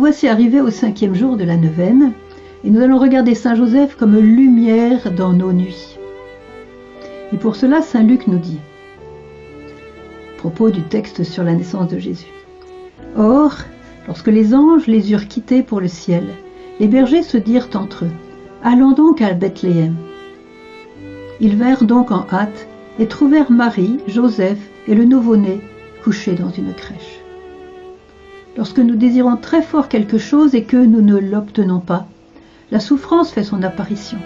voici arrivés au cinquième jour de la neuvaine, et nous allons regarder Saint Joseph comme lumière dans nos nuits. Et pour cela, Saint Luc nous dit, propos du texte sur la naissance de Jésus. Or, lorsque les anges les eurent quittés pour le ciel, les bergers se dirent entre eux, Allons donc à Bethléem. Ils vinrent donc en hâte et trouvèrent Marie, Joseph et le nouveau-né couchés dans une crèche. Lorsque nous désirons très fort quelque chose et que nous ne l'obtenons pas, la souffrance fait son apparition.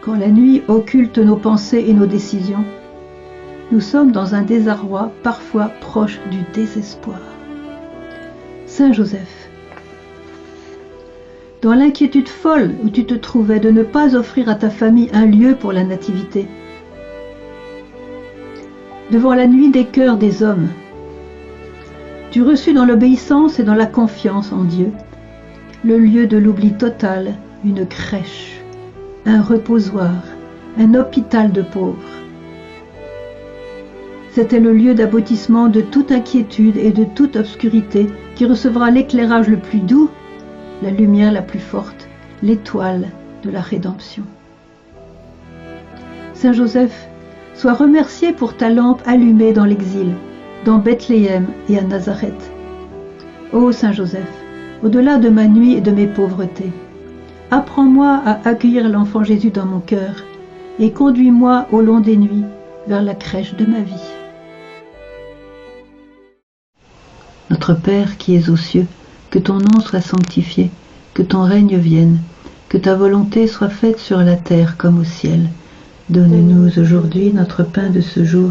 Quand la nuit occulte nos pensées et nos décisions, nous sommes dans un désarroi parfois proche du désespoir. Saint Joseph, dans l'inquiétude folle où tu te trouvais de ne pas offrir à ta famille un lieu pour la nativité, devant la nuit des cœurs des hommes, tu reçus dans l'obéissance et dans la confiance en Dieu le lieu de l'oubli total, une crèche, un reposoir, un hôpital de pauvres. C'était le lieu d'aboutissement de toute inquiétude et de toute obscurité qui recevra l'éclairage le plus doux, la lumière la plus forte, l'étoile de la rédemption. Saint Joseph, sois remercié pour ta lampe allumée dans l'exil, dans Bethléem et à Nazareth. Ô Saint Joseph, au-delà de ma nuit et de mes pauvretés, apprends-moi à accueillir l'enfant Jésus dans mon cœur et conduis-moi au long des nuits vers la crèche de ma vie. Notre Père qui es aux cieux, que ton nom soit sanctifié, que ton règne vienne, que ta volonté soit faite sur la terre comme au ciel. Donne-nous aujourd'hui notre pain de ce jour,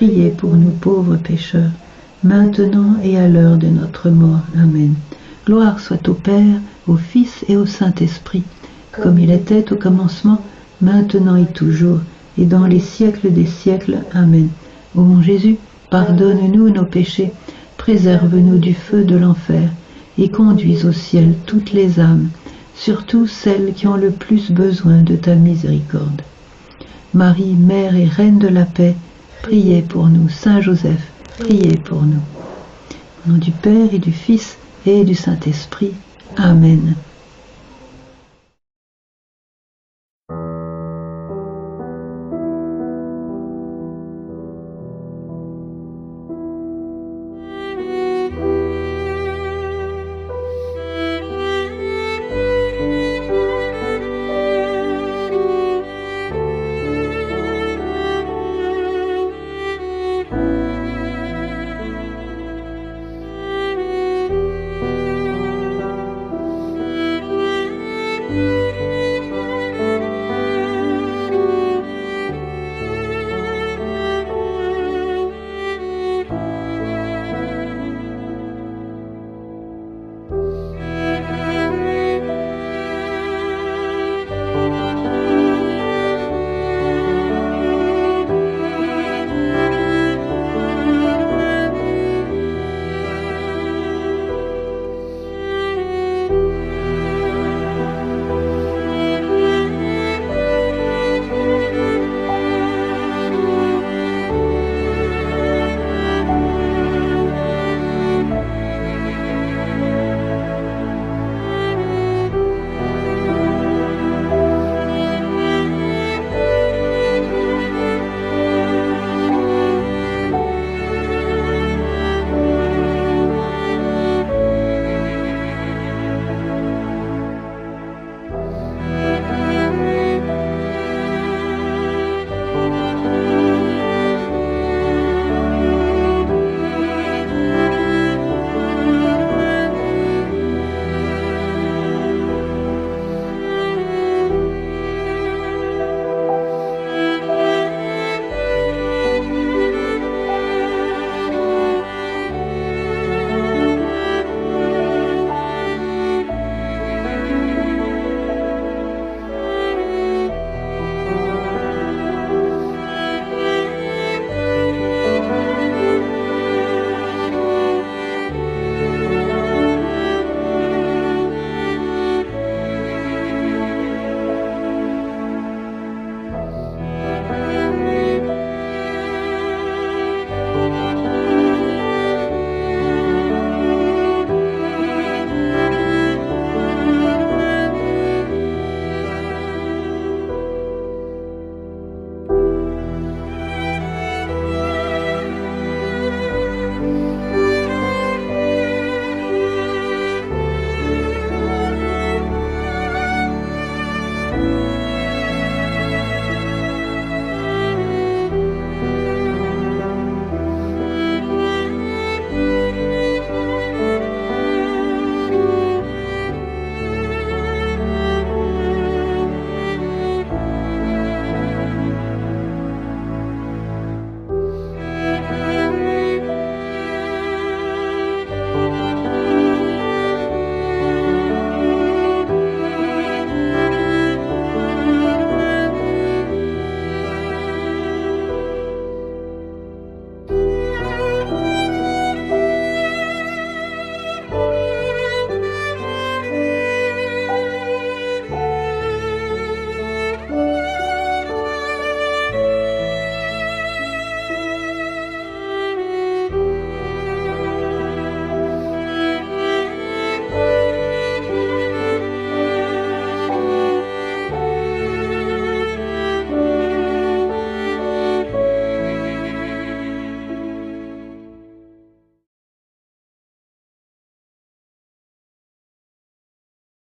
priez pour nous pauvres pécheurs, maintenant et à l'heure de notre mort. Amen. Gloire soit au Père, au Fils et au Saint-Esprit, comme il était au commencement, maintenant et toujours, et dans les siècles des siècles. Amen. Ô mon Jésus, pardonne-nous nos péchés, préserve-nous du feu de l'enfer, et conduis au ciel toutes les âmes, surtout celles qui ont le plus besoin de ta miséricorde. Marie, Mère et Reine de la paix, priez pour nous. Saint Joseph, priez pour nous. Au nom du Père et du Fils et du Saint-Esprit. Amen.